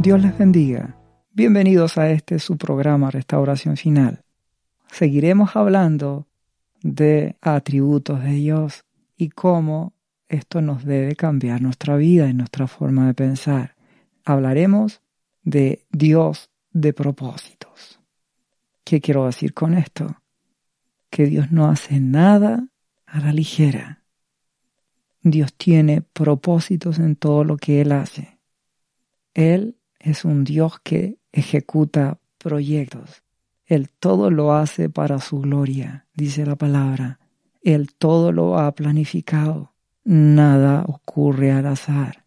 Dios les bendiga. Bienvenidos a este su programa Restauración Final. Seguiremos hablando de atributos de Dios y cómo esto nos debe cambiar nuestra vida y nuestra forma de pensar. Hablaremos de Dios de propósitos. ¿Qué quiero decir con esto? Que Dios no hace nada a la ligera. Dios tiene propósitos en todo lo que Él hace. Él es un Dios que ejecuta proyectos. Él todo lo hace para su gloria, dice la palabra. Él todo lo ha planificado. Nada ocurre al azar.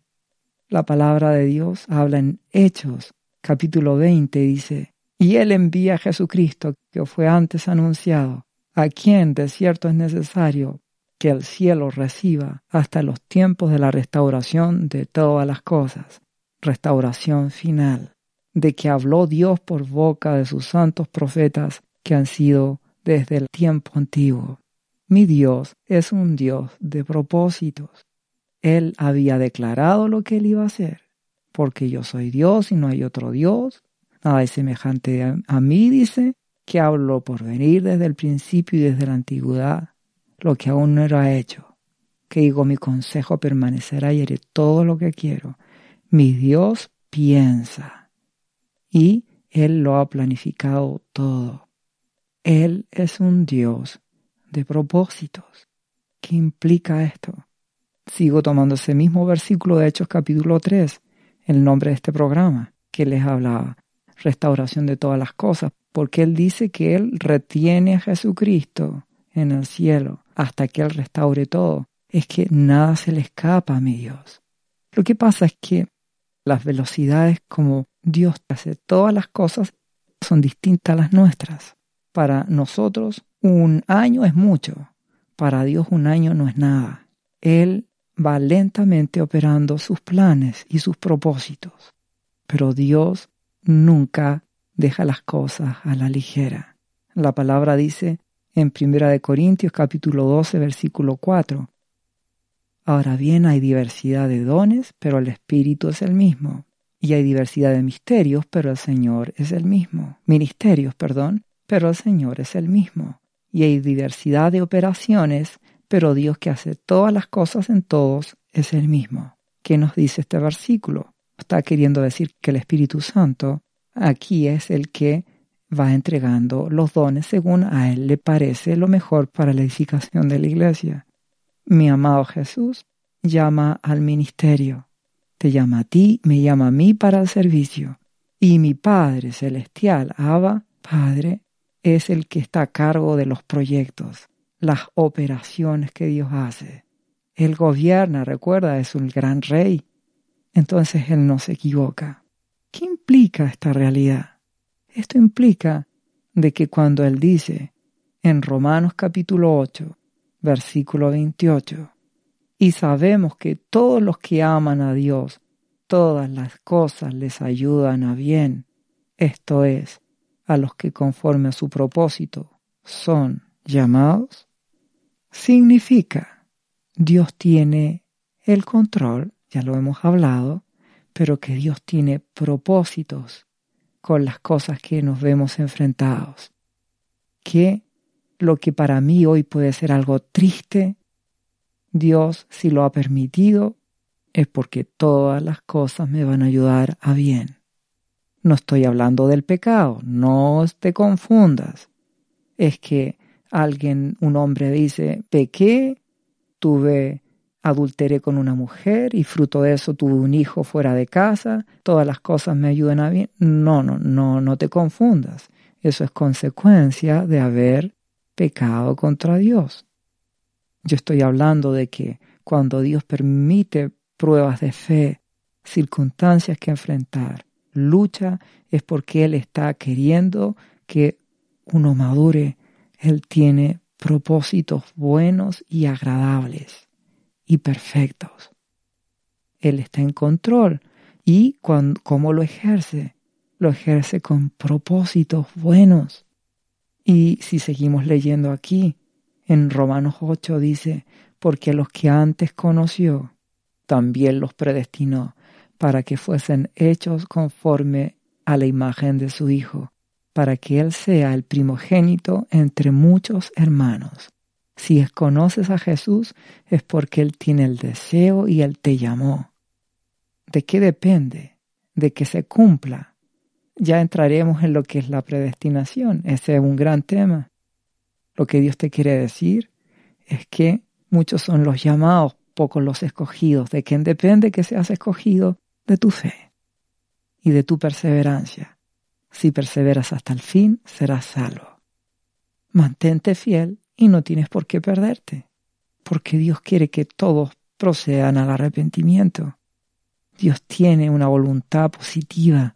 La palabra de Dios habla en Hechos, capítulo 20, dice, y Él envía a Jesucristo, que fue antes anunciado, a quien de cierto es necesario que el cielo reciba hasta los tiempos de la restauración de todas las cosas, restauración final, de que habló Dios por boca de sus santos profetas que han sido desde el tiempo antiguo. Mi Dios es un Dios de propósitos. Él había declarado lo que él iba a hacer, porque yo soy Dios y no hay otro Dios. Nada es semejante a, mí, dice, que hablo por venir desde el principio y desde la antigüedad, lo que aún no era hecho. Que digo, mi consejo permanecerá y haré todo lo que quiero. Mi Dios piensa y Él lo ha planificado todo. Él es un Dios de propósitos. ¿Qué implica esto? Sigo tomando ese mismo versículo de Hechos capítulo 3, el nombre de este programa que les hablaba, restauración de todas las cosas, porque Él dice que Él retiene a Jesucristo en el cielo hasta que Él restaure todo. Es que nada se le escapa a mi Dios. Lo que pasa es que las velocidades como Dios hace todas las cosas son distintas a las nuestras. Para nosotros un año es mucho, para Dios un año no es nada. Él va lentamente operando sus planes y sus propósitos, pero Dios nunca deja las cosas a la ligera. La palabra dice en 1 Corintios capítulo 12 versículo 4, Ahora bien, hay diversidad de dones, pero el Espíritu es el mismo. Y hay diversidad de misterios, pero el Señor es el mismo. Ministerios, perdón, pero el Señor es el mismo. Y hay diversidad de operaciones, pero Dios que hace todas las cosas en todos es el mismo. ¿Qué nos dice este versículo? Está queriendo decir que el Espíritu Santo aquí es el que va entregando los dones según a Él le parece lo mejor para la edificación de la iglesia. Mi amado Jesús llama al ministerio. Te llama a ti, me llama a mí para el servicio. Y mi Padre Celestial, Abba, Padre, es el que está a cargo de los proyectos, las operaciones que Dios hace. Él gobierna, recuerda, es un gran rey. Entonces Él no se equivoca. ¿Qué implica esta realidad? Esto implica de que cuando Él dice en Romanos capítulo 8, versículo 28. Y sabemos que todos los que aman a Dios, todas las cosas les ayudan a bien, esto es, a los que conforme a su propósito son llamados, significa Dios tiene el control, ya lo hemos hablado, pero que Dios tiene propósitos con las cosas que nos vemos enfrentados, que lo que para mí hoy puede ser algo triste, Dios, si lo ha permitido, es porque todas las cosas me van a ayudar a bien. No estoy hablando del pecado, no te confundas. Es que alguien, un hombre dice, pequé, tuve, adulteré con una mujer y fruto de eso tuve un hijo fuera de casa, todas las cosas me ayudan a bien. No, no, no, no te confundas. Eso es consecuencia de haber pecado contra Dios. Yo estoy hablando de que cuando Dios permite pruebas de fe, circunstancias que enfrentar, lucha, es porque Él está queriendo que uno madure. Él tiene propósitos buenos y agradables y perfectos. Él está en control. ¿Y cómo lo ejerce? Lo ejerce con propósitos buenos. Y si seguimos leyendo aquí, en Romanos 8 dice, porque los que antes conoció, también los predestinó para que fuesen hechos conforme a la imagen de su Hijo, para que Él sea el primogénito entre muchos hermanos. Si conoces a Jesús es porque Él tiene el deseo y Él te llamó. ¿De qué depende? De que se cumpla. Ya entraremos en lo que es la predestinación. Ese es un gran tema. Lo que Dios te quiere decir es que muchos son los llamados, pocos los escogidos. ¿De quién depende que seas escogido? de tu fe y de tu perseverancia. Si perseveras hasta el fin, serás salvo. Mantente fiel y no tienes por qué perderte, porque Dios quiere que todos procedan al arrepentimiento. Dios tiene una voluntad positiva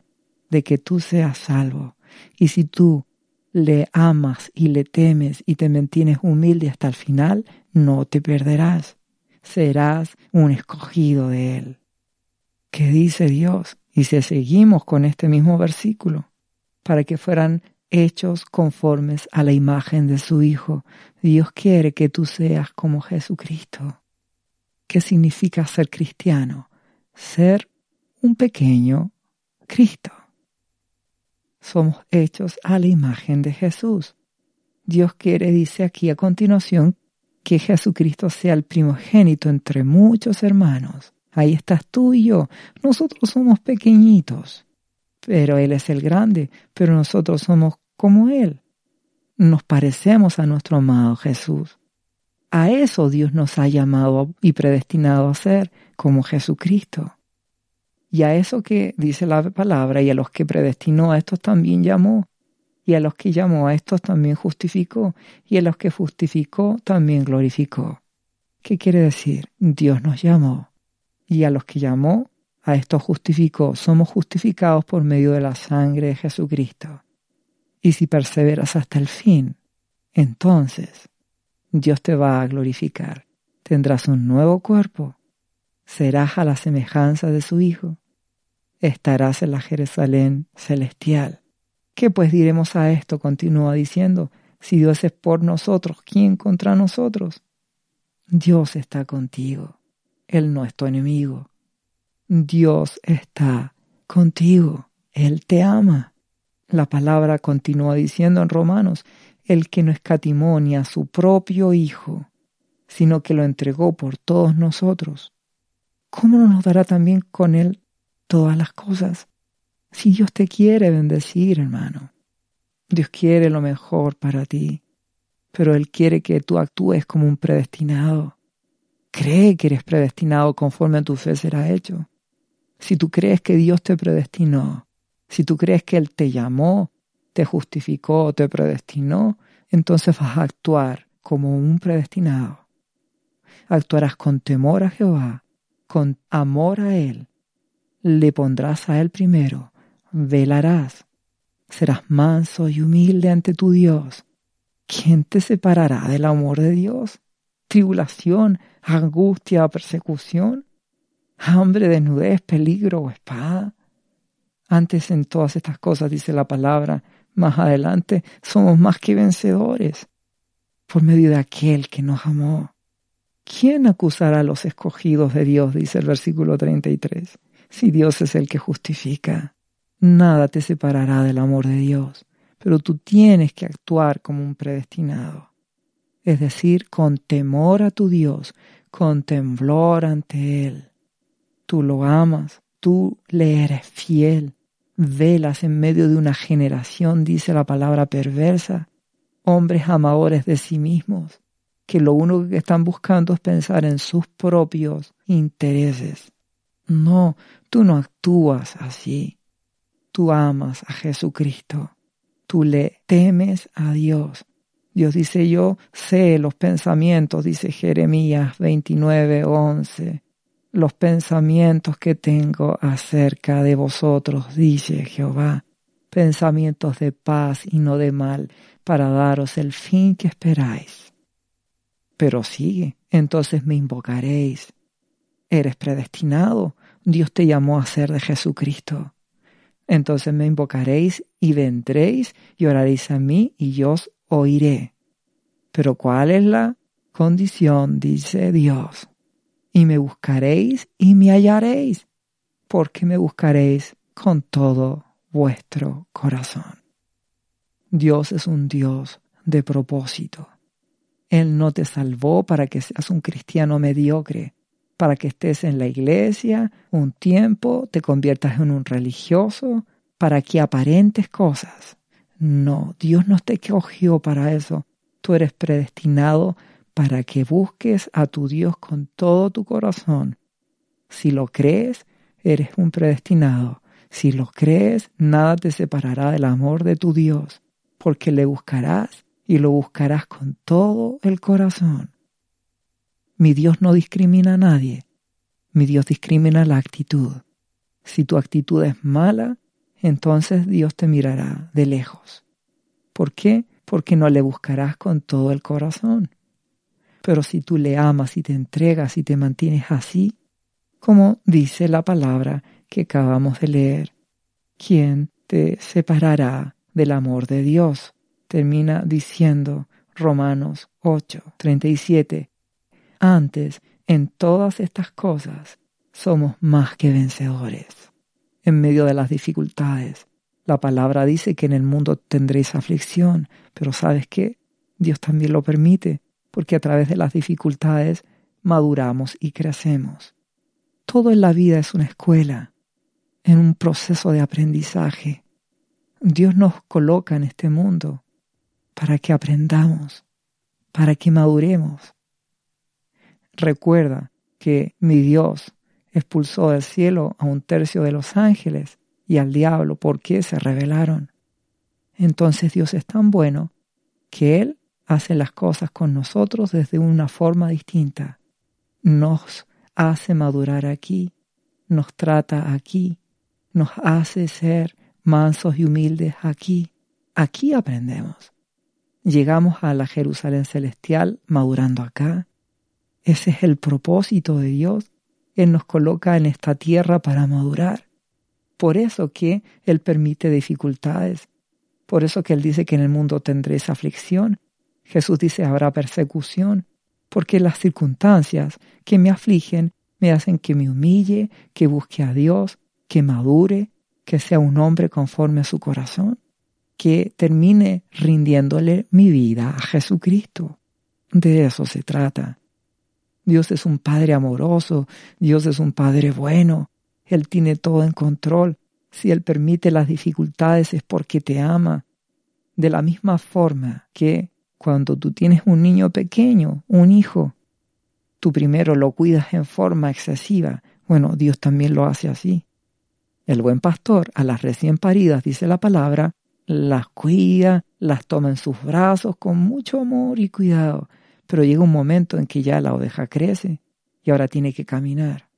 de que tú seas salvo. Y si tú le amas y le temes y te mantienes humilde hasta el final, no te perderás. Serás un escogido de Él. ¿Qué dice Dios? Y si seguimos con este mismo versículo, para que fueran hechos conformes a la imagen de su Hijo. Dios quiere que tú seas como Jesucristo. ¿Qué significa ser cristiano? Ser un pequeño Cristo. Somos hechos a la imagen de Jesús. Dios quiere, dice aquí a continuación, que Jesucristo sea el primogénito entre muchos hermanos. Ahí estás tú y yo. Nosotros somos pequeñitos, pero Él es el grande, pero nosotros somos como Él. Nos parecemos a nuestro amado Jesús. A eso Dios nos ha llamado y predestinado a ser como Jesucristo. Y a eso que dice la palabra, y a los que predestinó a estos también llamó, y a los que llamó a estos también justificó, y a los que justificó también glorificó. ¿Qué quiere decir? Dios nos llamó y a los que llamó, a estos justificó. Somos justificados por medio de la sangre de Jesucristo. Y si perseveras hasta el fin, entonces Dios te va a glorificar. Tendrás un nuevo cuerpo. Serás a la semejanza de su Hijo. Estarás en la Jerusalén celestial. ¿Qué pues diremos a esto? Continúa diciendo, si Dios es por nosotros, ¿quién contra nosotros? Dios está contigo. Él no es tu enemigo. Dios está contigo. Él te ama. La palabra continúa diciendo en Romanos, el que no escatimó ni a su propio Hijo, sino que lo entregó por todos nosotros. ¿Cómo no nos dará también con Él todas las cosas? Si Dios te quiere bendecir, hermano. Dios quiere lo mejor para ti, pero Él quiere que tú actúes como un predestinado. Cree que eres predestinado conforme a tu fe será hecho. Si tú crees que Dios te predestinó, si tú crees que Él te llamó, te justificó, te predestinó, entonces vas a actuar como un predestinado. Actuarás con temor a Jehová, con amor a Él. Le pondrás a Él primero, velarás, serás manso y humilde ante tu Dios. ¿Quién te separará del amor de Dios? Tribulación, angustia, persecución, hambre, desnudez, peligro o espada. Antes en todas estas cosas, dice la palabra, más adelante somos más que vencedores por medio de aquel que nos amó. ¿Quién acusará a los escogidos de Dios? dice el versículo 33. Si Dios es el que justifica, nada te separará del amor de Dios, pero tú tienes que actuar como un predestinado, es decir, con temor a tu Dios, con temblor ante Él. Tú lo amas, tú le eres fiel, velas en medio de una generación, dice la palabra perversa, hombres amadores de sí mismos, que lo único que están buscando es pensar en sus propios intereses. No, tú no actúas así. Tú amas a Jesucristo. Tú le temes a Dios. Dios dice, yo sé los pensamientos, dice Jeremías 29, 11. Los pensamientos que tengo acerca de vosotros, dice Jehová, pensamientos de paz y no de mal, para daros el fin que esperáis. Pero sigue, entonces me invocaréis. Eres predestinado, Dios te llamó a ser de Jesucristo. Entonces me invocaréis y vendréis y oraréis a mí y yo os oiré. Pero ¿cuál es la condición? Dice Dios. Y me buscaréis y me hallaréis. porque me buscaréis con todo vuestro corazón. Dios es un Dios de propósito. Él no te salvó para que seas un cristiano mediocre, para que estés en la iglesia un tiempo, te conviertas en un religioso, para que aparentes cosas. No, Dios no te cogió para eso. Tú eres predestinado para que busques a tu Dios con todo tu corazón. Si lo crees, eres un predestinado. Si lo crees, nada te separará del amor de tu Dios, porque le buscarás y lo buscarás con todo el corazón. Mi Dios no discrimina a nadie. Mi Dios discrimina la actitud. Si tu actitud es mala, entonces Dios te mirará de lejos. ¿Por qué? Porque no le buscarás con todo el corazón. Pero si tú le amas y te entregas y te mantienes así, como dice la palabra que acabamos de leer, ¿quién te separará del amor de Dios? Termina diciendo Romanos 8, 37. Antes, en todas estas cosas, somos más que vencedores. En medio de las dificultades, la palabra dice que en el mundo tendréis aflicción, pero ¿sabes qué? Dios también lo permite, porque a través de las dificultades maduramos y crecemos. Todo en la vida es una escuela, en un proceso de aprendizaje. Dios nos coloca en este mundo para que aprendamos, para que maduremos, Recuerda que mi Dios expulsó del cielo a un tercio de los ángeles y al diablo porque se rebelaron. Entonces Dios es tan bueno que Él hace las cosas con nosotros desde una forma distinta. Nos hace madurar aquí, nos trata aquí, nos hace ser mansos y humildes aquí. Aquí aprendemos. Llegamos a la Jerusalén celestial madurando acá ese es el propósito de Dios. Él nos coloca en esta tierra para madurar. Por eso que Él permite dificultades. Por eso que Él dice que en el mundo tendréis aflicción. Jesús dice habrá persecución. Porque las circunstancias que me afligen me hacen que me humille, que busque a Dios, que madure, que sea un hombre conforme a su corazón, que termine rindiéndole mi vida a Jesucristo. De eso se trata. Dios es un Padre amoroso, Dios es un Padre bueno, Él tiene todo en control. Si Él permite las dificultades es porque te ama. De la misma forma que cuando tú tienes un niño pequeño, un hijo, tú primero lo cuidas en forma excesiva. Bueno, Dios también lo hace así. El buen pastor a las recién paridas, dice la palabra, las cuida, las toma en sus brazos con mucho amor y cuidado pero llega un momento en que ya la oveja crece y ahora tiene que caminar.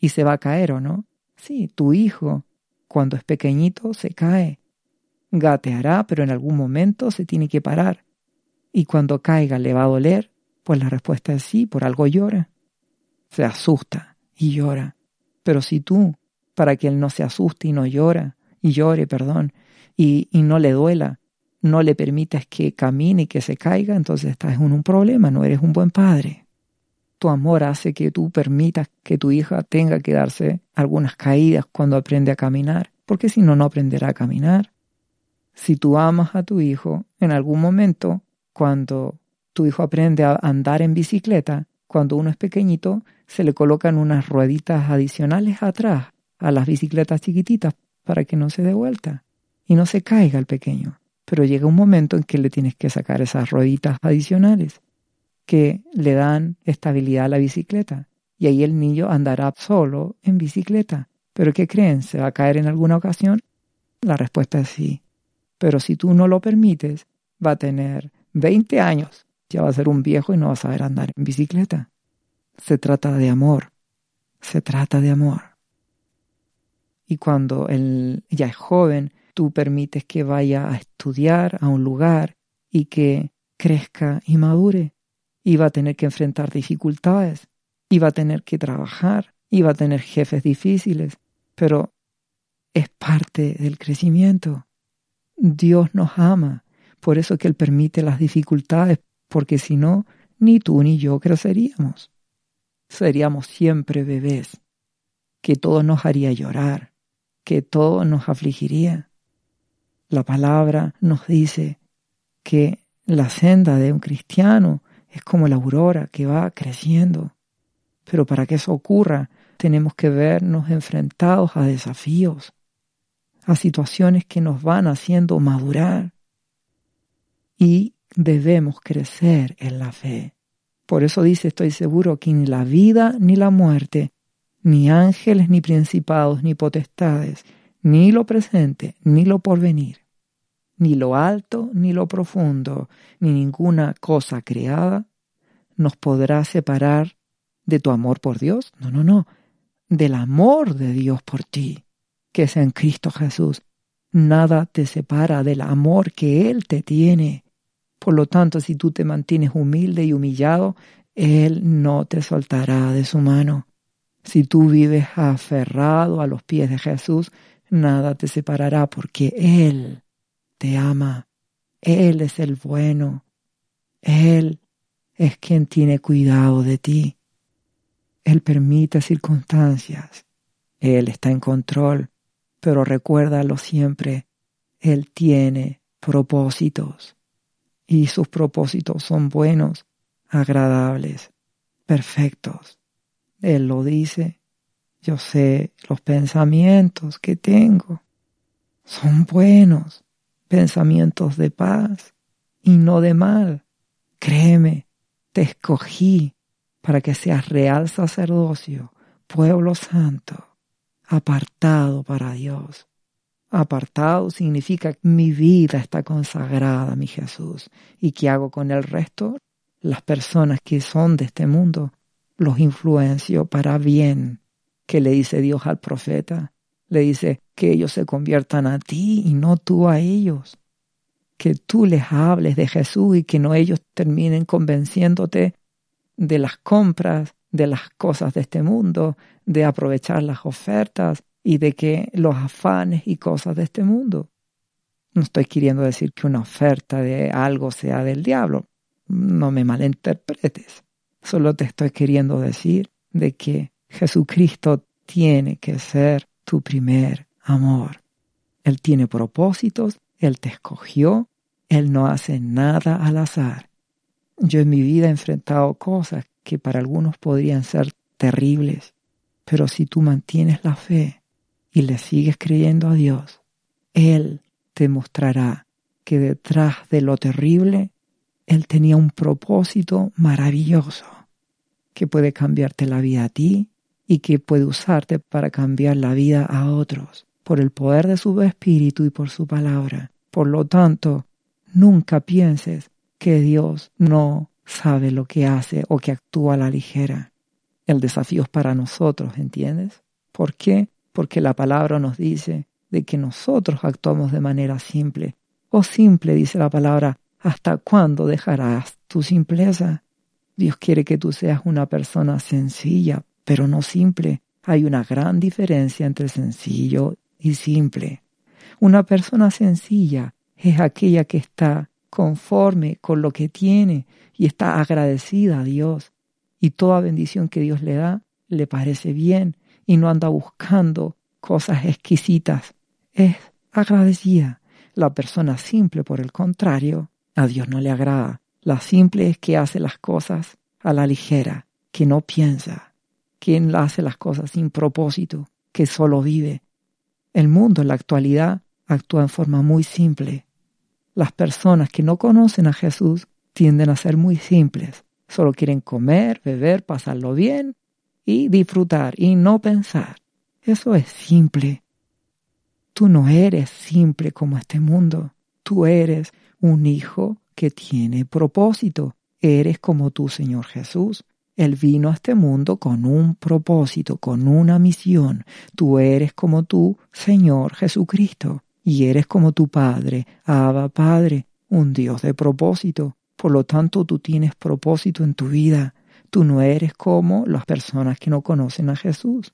Y se va a caer o no. Sí, tu hijo, cuando es pequeñito, se cae. Gateará, pero en algún momento se tiene que parar. Y cuando caiga le va a doler, pues la respuesta es sí, por algo llora. Se asusta y llora. Pero si tú, para que él no se asuste y no llora, y llore, perdón, y, y no le duela, no le permites que camine y que se caiga, entonces estás en un problema, no eres un buen padre. Tu amor hace que tú permitas que tu hija tenga que darse algunas caídas cuando aprende a caminar, porque si no, no aprenderá a caminar. Si tú amas a tu hijo, en algún momento, cuando tu hijo aprende a andar en bicicleta, cuando uno es pequeñito, se le colocan unas rueditas adicionales atrás a las bicicletas chiquititas para que no se dé vuelta y no se caiga el pequeño pero llega un momento en que le tienes que sacar esas rueditas adicionales que le dan estabilidad a la bicicleta. Y ahí el niño andará solo en bicicleta. ¿Pero qué creen? ¿Se va a caer en alguna ocasión? La respuesta es sí. Pero si tú no lo permites, va a tener 20 años, ya va a ser un viejo y no va a saber andar en bicicleta. Se trata de amor. Se trata de amor. Y cuando él ya es joven, tú permites que vaya a estudiar a un lugar y que crezca y madure. Y va a tener que enfrentar dificultades, y va a tener que trabajar, y va a tener jefes difíciles, pero es parte del crecimiento. Dios nos ama, por eso que Él permite las dificultades, porque si no, ni tú ni yo creceríamos. Seríamos siempre bebés. que todo nos haría llorar, que todo nos afligiría. La palabra nos dice que la senda de un cristiano es como la aurora que va creciendo. Pero para que eso ocurra, tenemos que vernos enfrentados a desafíos, a situaciones que nos van haciendo madurar. Y debemos crecer en la fe. Por eso dice, estoy seguro que ni la vida ni la muerte, ni ángeles ni principados ni potestades, ni lo presente ni lo porvenir, ni lo alto ni lo profundo, ni ninguna cosa creada, nos podrá separar de tu amor por Dios. No, no, no, del amor de Dios por ti, que es en Cristo Jesús. Nada te separa del amor que Él te tiene por lo tanto, si tú te mantienes humilde y humillado, Él no te soltará de su mano. Si tú vives aferrado a los pies de Jesús, nada te separará porque Él te ama. Él es el bueno. Él es quien tiene cuidado de ti. Él permite circunstancias. Él está en control. Pero recuérdalo siempre, Él tiene propósitos y sus propósitos son buenos, agradables, perfectos. Él lo dice, yo sé los pensamientos que tengo. Son buenos, pensamientos de paz y no de mal. Créeme, te escogí para que seas real sacerdocio, pueblo santo, apartado para Dios. Apartado significa que mi vida está consagrada a mi Jesús. ¿Y qué hago con el resto? Las personas que son de este mundo los influencio para bien. ¿Qué le dice Dios al profeta? Le dice que ellos se conviertan a ti y no tú a ellos. Que tú les hables de Jesús y que no ellos terminen convenciéndote de las compras, de las cosas de este mundo, de aprovechar las ofertas, y de que los afanes y cosas de este mundo. No estoy queriendo decir que una oferta de algo sea del diablo. No me malinterpretes. Solo te estoy queriendo decir de que Jesucristo tiene que ser tu primer amor. Él tiene propósitos, Él te escogió, Él no hace nada al azar. Yo en mi vida he enfrentado cosas que para algunos podrían ser terribles, pero si tú mantienes la fe, y le sigues creyendo a Dios, Él te mostrará que detrás de lo terrible, Él tenía un propósito maravilloso que puede cambiarte la vida a ti y que puede usarte para cambiar la vida a otros por el poder de su espíritu y por su palabra. Por lo tanto, nunca pienses que Dios no sabe lo que hace o que actúa a la ligera. El desafío es para nosotros, ¿entiendes? ¿Por qué? porque la palabra nos dice de que nosotros actuamos de manera simple. O simple, dice la palabra, ¿hasta cuándo dejarás tu simpleza? Dios quiere que tú seas una persona sencilla, pero no simple. Hay una gran diferencia entre sencillo y simple. Una persona sencilla es aquella que está conforme con lo que tiene y está agradecida a Dios. Y toda bendición que Dios le da le parece bien y no anda buscando cosas exquisitas. Es agradecida. La persona simple, por el contrario, a Dios no le agrada. La simple es que hace las cosas a la ligera, que no piensa, quien hace las cosas sin propósito, que solo vive. El mundo en la actualidad actúa en forma muy simple. Las personas que no conocen a Jesús tienden a ser muy simples. Solo quieren comer, beber, pasarlo bien y disfrutar y no pensar. Eso es simple. Tú no eres simple como este mundo. Tú eres un hijo que tiene propósito. Eres como tu Señor Jesús. Él vino a este mundo con un propósito, con una misión. Tú eres como tu Señor Jesucristo. Y eres como tu Padre, Abba Padre, un Dios de propósito. Por lo tanto, tú tienes propósito en tu vida. Tú no eres como las personas que no conocen a Jesús.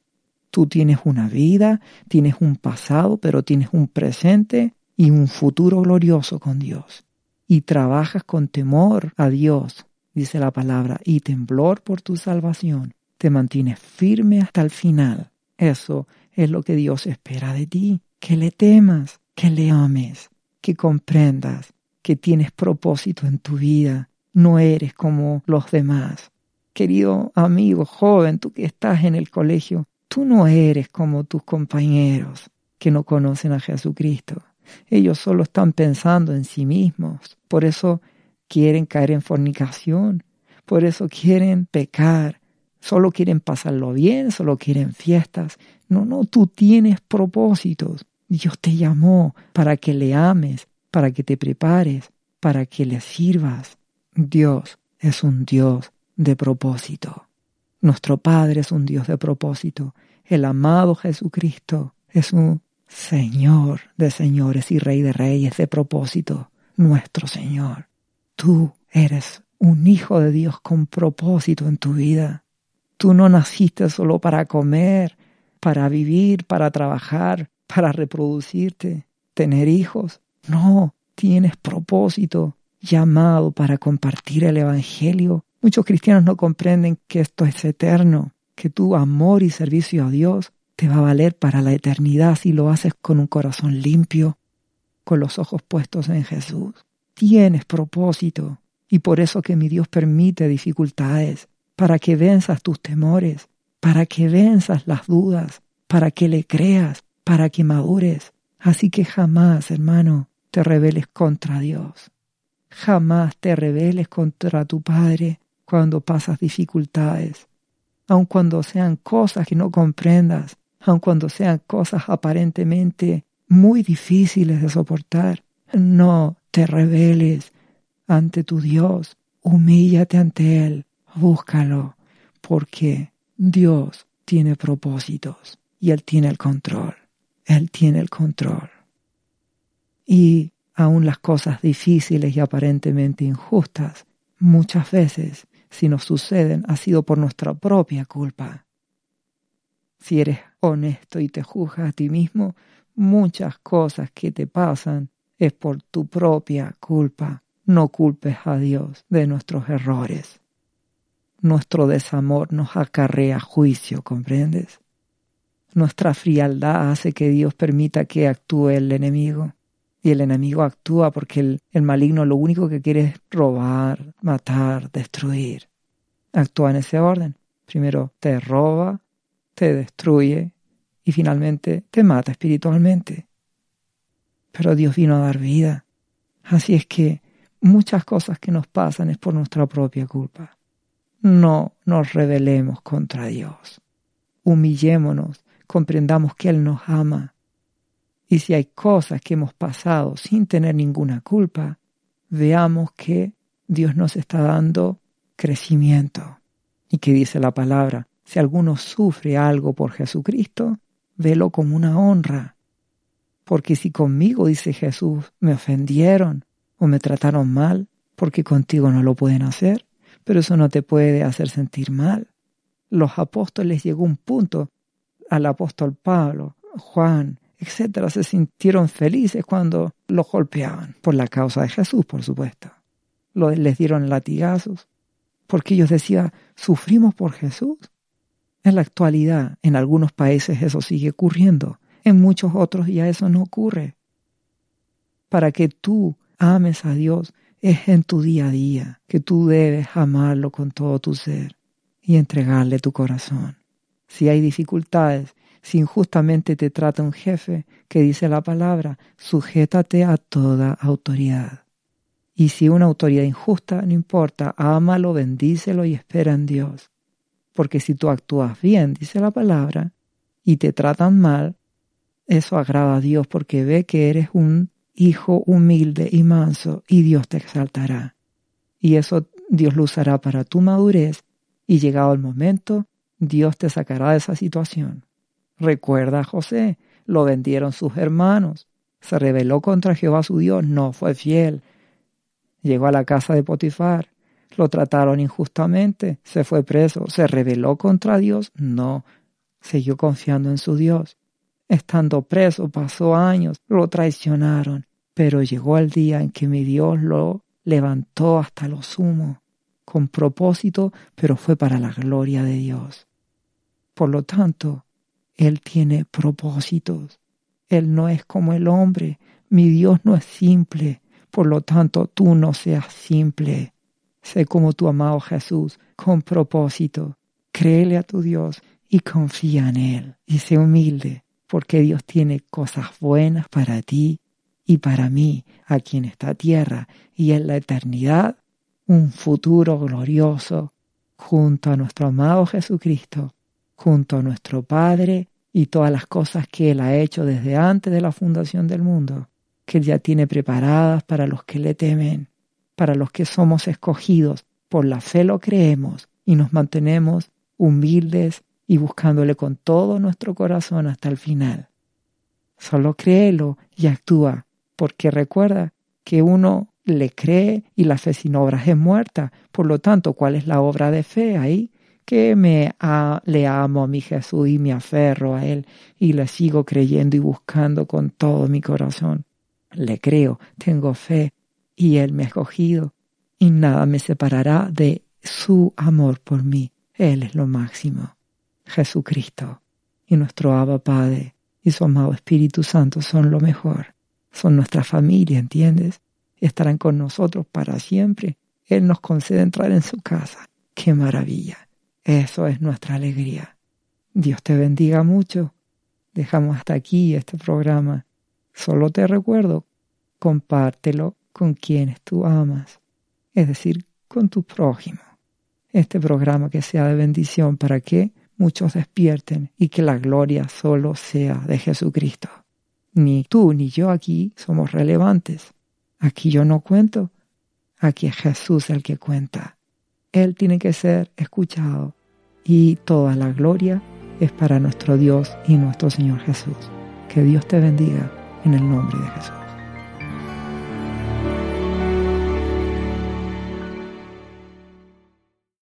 Tú tienes una vida, tienes un pasado, pero tienes un presente y un futuro glorioso con Dios. Y trabajas con temor a Dios, dice la palabra, y temblor por tu salvación. Te mantienes firme hasta el final. Eso es lo que Dios espera de ti, que le temas, que le ames, que comprendas que tienes propósito en tu vida, no eres como los demás. Querido amigo joven, tú que estás en el colegio, tú no eres como tus compañeros que no conocen a Jesucristo. Ellos solo están pensando en sí mismos. Por eso quieren caer en fornicación. Por eso quieren pecar. Solo quieren pasarlo bien, solo quieren fiestas. No, no, tú tienes propósitos. Dios te llamó para que le ames, para que te prepares, para que le sirvas. Dios es un Dios de propósito. Nuestro Padre es un Dios de propósito. El amado Jesucristo es un Señor de señores y Rey de reyes de propósito, nuestro Señor. Tú eres un hijo de Dios con propósito en tu vida. Tú no naciste solo para comer, para vivir, para trabajar, para reproducirte, tener hijos. No, tienes propósito, llamado para compartir el Evangelio. Muchos cristianos no comprenden que esto es eterno, que tu amor y servicio a Dios te va a valer para la eternidad si lo haces con un corazón limpio, con los ojos puestos en Jesús. Tienes propósito y por eso que mi Dios permite dificultades, para que venzas tus temores, para que venzas las dudas, para que le creas, para que madures. Así que jamás, hermano, te rebeles contra Dios. Jamás te rebeles contra tu Padre cuando pasas dificultades, aun cuando sean cosas que no comprendas, aun cuando sean cosas aparentemente muy difíciles de soportar. No te rebeles ante tu Dios, humíllate ante Él, búscalo, porque Dios tiene propósitos y Él tiene el control. Él tiene el control. Y aun las cosas difíciles y aparentemente injustas, muchas veces, si nos suceden, ha sido por nuestra propia culpa. Si eres honesto y te juzgas a ti mismo, muchas cosas que te pasan es por tu propia culpa. No culpes a Dios de nuestros errores. Nuestro desamor nos acarrea juicio, ¿comprendes? Nuestra frialdad hace que Dios permita que actúe el enemigo. Y el enemigo actúa porque el, el maligno lo único que quiere es robar, matar, destruir. Actúa en ese orden. Primero te roba, te destruye y finalmente te mata espiritualmente. Pero Dios vino a dar vida. Así es que muchas cosas que nos pasan es por nuestra propia culpa. No nos rebelemos contra Dios. Humillémonos, comprendamos que Él nos ama. Y si hay cosas que hemos pasado sin tener ninguna culpa, veamos que Dios nos está dando crecimiento. Y que dice la palabra, si alguno sufre algo por Jesucristo, velo como una honra. Porque si conmigo, dice Jesús, me ofendieron o me trataron mal, porque contigo no lo pueden hacer, pero eso no te puede hacer sentir mal. Los apóstoles llegó un punto al apóstol Pablo, Juan, etcétera, se sintieron felices cuando los golpeaban, por la causa de Jesús, por supuesto. les dieron latigazos, porque ellos decían, sufrimos por Jesús. En la actualidad, en algunos países eso sigue ocurriendo, en muchos otros ya eso no ocurre. Para que tú ames a Dios es en tu día a día, que tú debes amarlo con todo tu ser y entregarle tu corazón. Si hay dificultades, si injustamente te trata un jefe, que dice la palabra, sujétate a toda autoridad. Y si una autoridad injusta, no importa, ámalo, bendícelo y espera en Dios. Porque si tú actúas bien, dice la palabra, y te tratan mal, eso agrada a Dios porque ve que eres un hijo humilde y manso y Dios te exaltará. Y eso Dios lo usará para tu madurez y llegado el momento, Dios te sacará de esa situación. Recuerda a José, lo vendieron sus hermanos, se rebeló contra Jehová su Dios, no fue fiel. Llegó a la casa de Potifar, lo trataron injustamente, se fue preso, se rebeló contra Dios, no, siguió confiando en su Dios. Estando preso, pasó años, lo traicionaron, pero llegó el día en que mi Dios lo levantó hasta lo sumo, con propósito, pero fue para la gloria de Dios. Por lo tanto, Él tiene propósitos. Él no es como el hombre. Mi Dios no es simple. Por lo tanto, tú no seas simple. Sé como tu amado Jesús, con propósito. Créele a tu Dios y confía en Él. Y sé humilde, porque Dios tiene cosas buenas para ti y para mí aquí en esta tierra y en la eternidad, un futuro glorioso junto a nuestro amado Jesucristo, junto a nuestro Padre y todas las cosas que Él ha hecho desde antes de la fundación del mundo, que Él ya tiene preparadas para los que le temen, para los que somos escogidos, por la fe lo creemos y nos mantenemos humildes y buscándole con todo nuestro corazón hasta el final. Solo créelo y actúa, porque recuerda que uno le cree y la fe sin obras es muerta. Por lo tanto, ¿cuál es la obra de fe ahí? Que me le amo a mi Jesús y me aferro a Él y le sigo creyendo y buscando con todo mi corazón. Le creo, tengo fe y Él me ha escogido y nada me separará de su amor por mí. Él es lo máximo. Jesucristo y nuestro Abba Padre y su amado Espíritu Santo son lo mejor. Son nuestra familia, ¿entiendes? estarán con nosotros para siempre. Él nos concede entrar en su casa. ¡Qué maravilla! Eso es nuestra alegría. Dios te bendiga mucho. Dejamos hasta aquí este programa. Solo te recuerdo, compártelo con quienes tú amas, es decir, con tu prójimo. Este programa que sea de bendición para que muchos despierten y que la gloria solo sea de Jesucristo. Ni tú ni yo aquí somos relevantes. Aquí yo no cuento, aquí es Jesús el que cuenta. Él tiene que ser escuchado y toda la gloria es para nuestro Dios y nuestro Señor Jesús. Que Dios te bendiga en el nombre de Jesús.